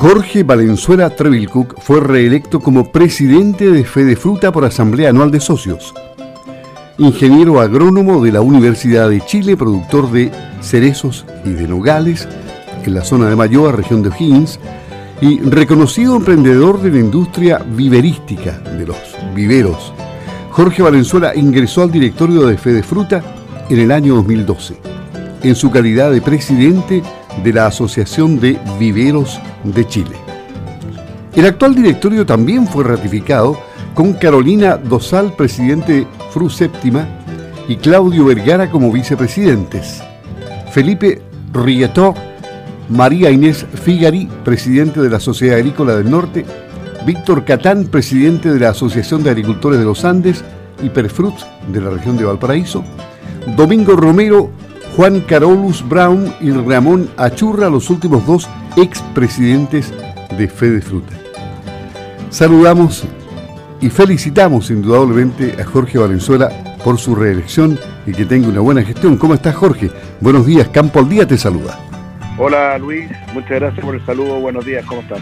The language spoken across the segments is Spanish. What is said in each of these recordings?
Jorge Valenzuela Trevilcook fue reelecto como presidente de Fede Fruta por Asamblea Anual de Socios. Ingeniero agrónomo de la Universidad de Chile, productor de cerezos y de nogales en la zona de Mayoa, región de O'Higgins, y reconocido emprendedor de la industria viverística de los viveros. Jorge Valenzuela ingresó al directorio de Fede Fruta en el año 2012, en su calidad de presidente de la Asociación de Viveros de Chile. El actual directorio también fue ratificado con Carolina Dosal, presidente Fru Séptima, y Claudio Vergara como vicepresidentes. Felipe Rietor, María Inés Figari, presidente de la Sociedad Agrícola del Norte, Víctor Catán, presidente de la Asociación de Agricultores de los Andes, y Perfrut de la región de Valparaíso, Domingo Romero, Juan Carolus Brown y Ramón Achurra, los últimos dos expresidentes de Fede Fruta. Saludamos y felicitamos indudablemente a Jorge Valenzuela por su reelección y que tenga una buena gestión. ¿Cómo estás Jorge? Buenos días, Campo al Día te saluda. Hola Luis, muchas gracias por el saludo, buenos días, ¿cómo estás?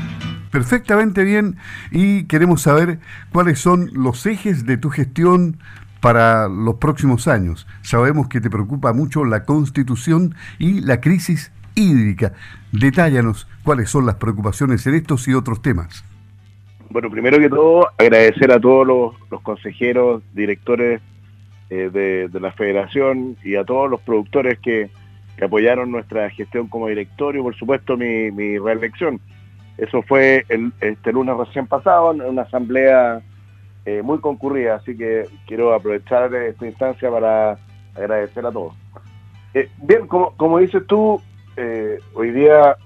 Perfectamente bien y queremos saber cuáles son los ejes de tu gestión para los próximos años. Sabemos que te preocupa mucho la constitución y la crisis hídrica. Detállanos cuáles son las preocupaciones en estos y otros temas. Bueno, primero que todo, agradecer a todos los, consejeros, directores eh, de, la federación y a todos los productores que, apoyaron nuestra gestión como directorio, por supuesto mi, mi reelección. Eso fue el, este lunes recién pasado en una asamblea eh, muy concurrida, así que quiero aprovechar esta instancia para agradecer a todos. Eh, bien, como, como dices tú, eh, hoy día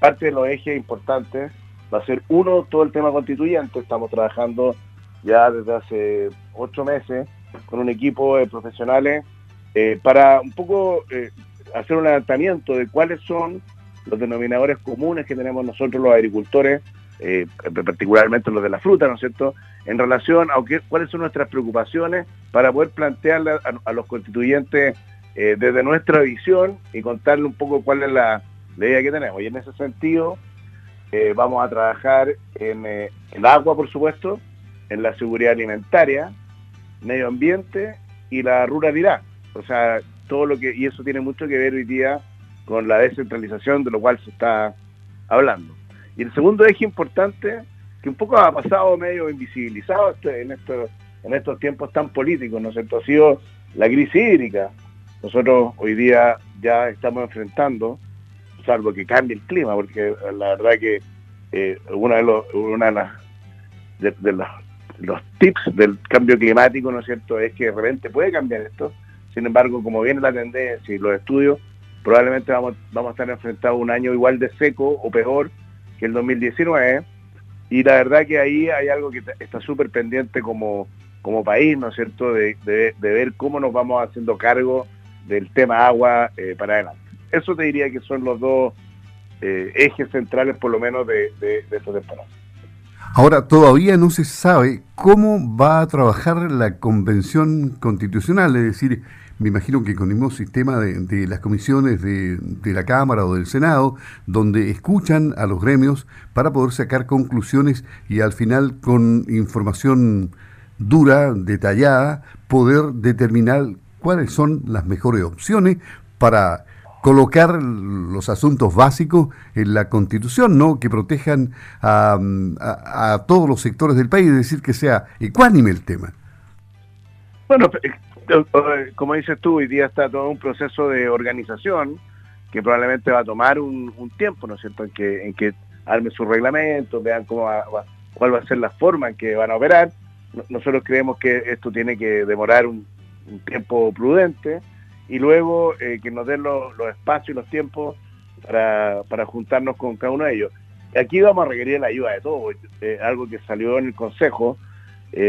parte de los ejes importantes va a ser uno, todo el tema constituyente. Estamos trabajando ya desde hace ocho meses con un equipo de profesionales para un poco hacer un adelantamiento de cuáles son los denominadores comunes que tenemos nosotros los agricultores particularmente los de la fruta, ¿no es cierto?, en relación a cuáles son nuestras preocupaciones para poder plantearle a, los constituyentes eh, desde nuestra visión y contarle un poco cuál es la, idea que tenemos. Y en ese sentido, eh, vamos a trabajar en el agua, por supuesto, en la seguridad alimentaria, medio ambiente y la ruralidad. O sea, todo lo que, y eso tiene mucho que ver hoy día con la descentralización de lo cual se está hablando. Y el segundo eje importante, que un poco ha pasado medio invisibilizado este, en estos, en estos tiempos tan políticos, ¿no es cierto?, ha sido la crisis hídrica. Nosotros hoy día ya estamos enfrentando, salvo que cambie el clima, porque la verdad que eh, uno de los, una de, las, de, los, tips del cambio climático, ¿no es cierto?, es que de repente puede cambiar esto. Sin embargo, como viene la tendencia y los estudios, probablemente vamos, vamos a estar enfrentados a un año igual de seco o peor que el 2019. Y la verdad que ahí hay algo que está súper pendiente como, como país, ¿no es cierto?, de, de, ver cómo nos vamos haciendo cargo del tema agua eh, para adelante. Eso te diría que son los dos eh, ejes centrales, por lo menos, de, de, de esta. Ahora, todavía no se sabe cómo va a trabajar la convención constitucional, es decir, me imagino que con el mismo sistema de, las comisiones de, la Cámara o del Senado, donde escuchan a los gremios para poder sacar conclusiones y al final con información dura, detallada, poder determinar cuáles son las mejores opciones para colocar los asuntos básicos en la Constitución, ¿no? Que protejan a, a todos los sectores del país, es decir, que sea ecuánime el tema. Bueno, eh, como dices tú, hoy día está todo un proceso de organización que probablemente va a tomar un, tiempo, ¿no es cierto?, en que, en que armen sus reglamentos, vean cómo va, cuál va a ser la forma en que van a operar. Nosotros creemos que esto tiene que demorar un, tiempo prudente y luego eh, que nos den los, espacios y los tiempos para, juntarnos con cada uno de ellos. Aquí vamos a requerir la ayuda de todos, eh, algo que salió en el Consejo.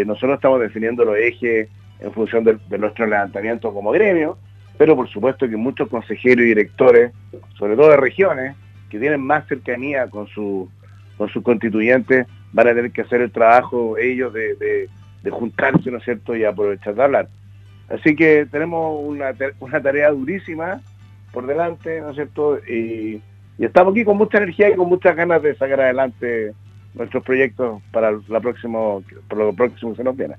nosotros estamos definiendo los ejes en función de, nuestro levantamiento como gremio, pero por supuesto que muchos consejeros y directores, sobre todo de regiones, que tienen más cercanía con, su, con sus constituyentes, van a tener que hacer el trabajo ellos de, juntarse, ¿no es cierto?, y aprovechar de hablar. Así que tenemos una, una tarea durísima por delante, ¿no es cierto?, y, estamos aquí con mucha energía y con muchas ganas de sacar adelante nuestros proyectos para, la próximo, para lo próximo que se nos viene.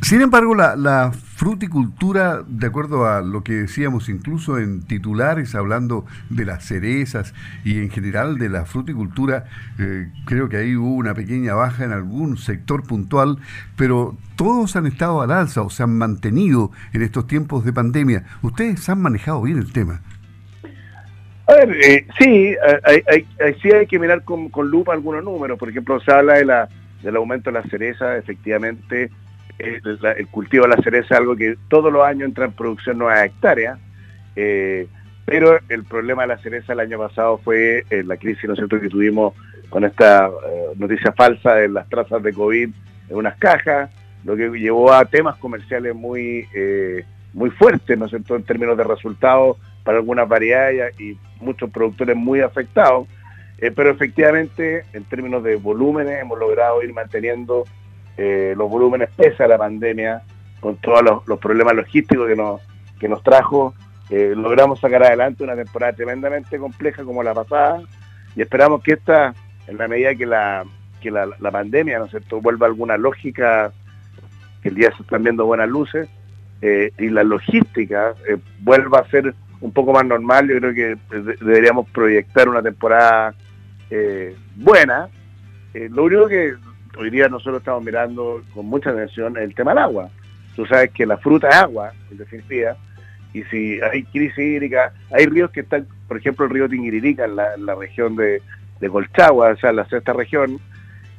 Sin embargo, la, fruticultura, de acuerdo a lo que decíamos incluso en titulares, hablando de las cerezas y en general de la fruticultura, eh, creo que ahí hubo una pequeña baja en algún sector puntual, pero todos han estado al alza o se han mantenido en estos tiempos de pandemia. Ustedes han manejado bien el tema. A ver, eh, sí, hay, sí hay que mirar con, lupa algunos números. Por ejemplo, se habla de la, del aumento de la cereza, efectivamente eh, el cultivo de la cereza es algo que todos los años entra en producción nueva hectáreas, eh, pero el problema de la cereza el año pasado fue eh, la crisis ¿no cierto? que tuvimos con esta noticia falsa de las trazas de COVID en unas cajas, lo que llevó a temas comerciales muy, muy fuertes, ¿no es cierto?, en términos de resultados para algunas variedades y muchos productores muy afectados. pero efectivamente, en términos de volúmenes, hemos logrado ir manteniendo eh, los volúmenes pese a la pandemia, con todos los, problemas logísticos que nos, que nos trajo, eh, logramos sacar adelante una temporada tremendamente compleja como la pasada y esperamos que esta, en la medida que la, que la, pandemia, ¿no es cierto?, vuelva alguna lógica, que el día se están viendo buenas luces, eh, y la logística vuelva a ser un poco más normal, yo creo que deberíamos proyectar una temporada buena. lo único que hoy día nosotros estamos mirando con mucha atención el tema del agua. Tú sabes que la fruta es agua, en definitiva, y si hay crisis hídrica, hay ríos que están, por ejemplo, el río Tinguiririca en la, región de, Colchagua, o sea, la sexta región,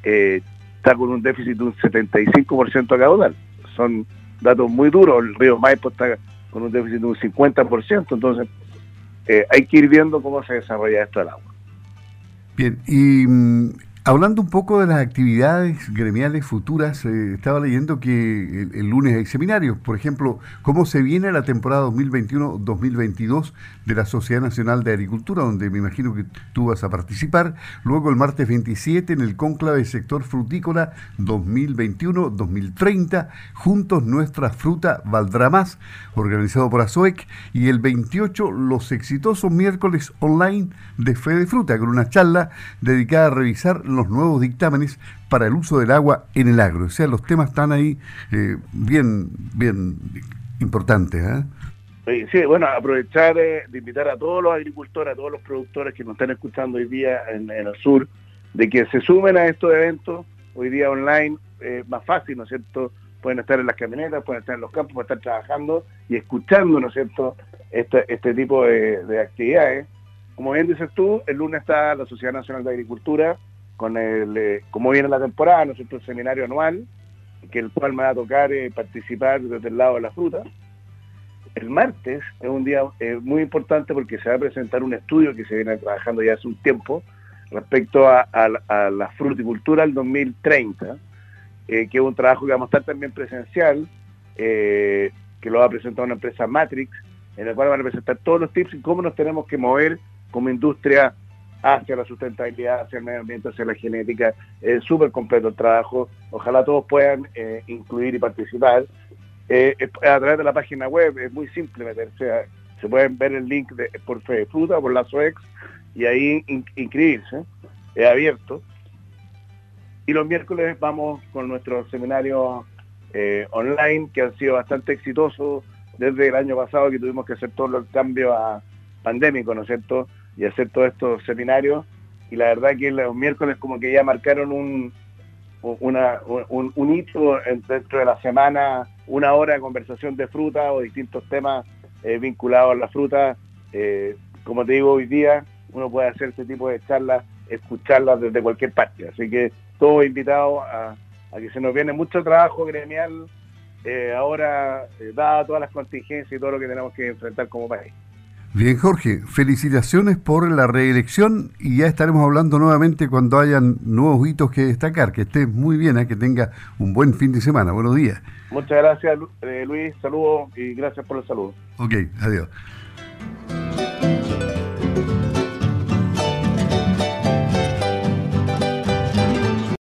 eh, está con un déficit de un 75% de caudal. Son datos muy duros, el río Maipo está con un déficit de un 50%, entonces eh, hay que ir viendo cómo se desarrolla esto del agua. Bien, y mm, Hablando un poco de las actividades gremiales futuras, eh, estaba leyendo que el, lunes hay seminarios, por ejemplo, cómo se viene la temporada 2021-2022 de la Sociedad Nacional de Agricultura, donde me imagino que tú vas a participar, luego el martes 27 en el Cónclave Sector Frutícola 2021-2030, Juntos Nuestra Fruta Valdrá Más, organizado por ASOEC, y el 28 los exitosos miércoles online de Fe de Fruta, con una charla dedicada a revisar los nuevos dictámenes para el uso del agua en el agro. O sea, los temas están ahí eh, bien, bien importantes. ¿eh? Sí, bueno, aprovechar de invitar a todos los agricultores, a todos los productores que nos están escuchando hoy día en, el sur, de que se sumen a estos eventos, hoy día online, eh, más fácil, ¿no es cierto? Pueden estar en las camionetas, pueden estar en los campos, pueden estar trabajando y escuchando, ¿no es cierto?, este, este tipo de, de actividades. Como bien dices tú, el lunes está la Sociedad Nacional de Agricultura, con el, eh, como viene la temporada, ¿no es cierto?, el seminario anual, que el cual me va a tocar eh, participar desde el lado de la fruta. El martes es un día eh, muy importante porque se va a presentar un estudio que se viene trabajando ya hace un tiempo respecto a, la fruticultura al 2030, que es un trabajo que vamos a estar también presencial, que lo va a presentar una empresa Matrix, en el cual van a presentar todos los tips y cómo nos tenemos que mover como industria hacia la sustentabilidad, hacia el medio ambiente, hacia la genética. Es súper completo el trabajo. Ojalá todos puedan eh, incluir y participar. Eh, a través de la página web es muy simple meterse. se pueden ver el link de, por Fe Fruta, por la SOEX, y ahí inscribirse. Es abierto. Y los miércoles vamos con nuestros seminarios eh, online que han sido bastante exitosos desde el año pasado que tuvimos que hacer todo el cambio a pandémico, ¿no es cierto? Y hacer todos estos seminarios. Y la verdad que los miércoles como que ya marcaron un, una, un, hito dentro de la semana, una hora de conversación de fruta o distintos temas eh, vinculados a la fruta. Eh, como te digo, hoy día uno puede hacer este tipo de charlas, escucharlas desde cualquier parte. Así que todos invitados a, que se nos viene mucho trabajo gremial eh, ahora, dada todas las contingencias y todo lo que tenemos que enfrentar como país. Bien, Jorge, felicitaciones por la reelección y ya estaremos hablando nuevamente cuando hayan nuevos hitos que destacar. Que estés muy bien, ¿eh? que tenga un buen fin de semana. Buenos días. Muchas gracias, eh, Luis. Saludos y gracias por el saludo. Ok, adiós.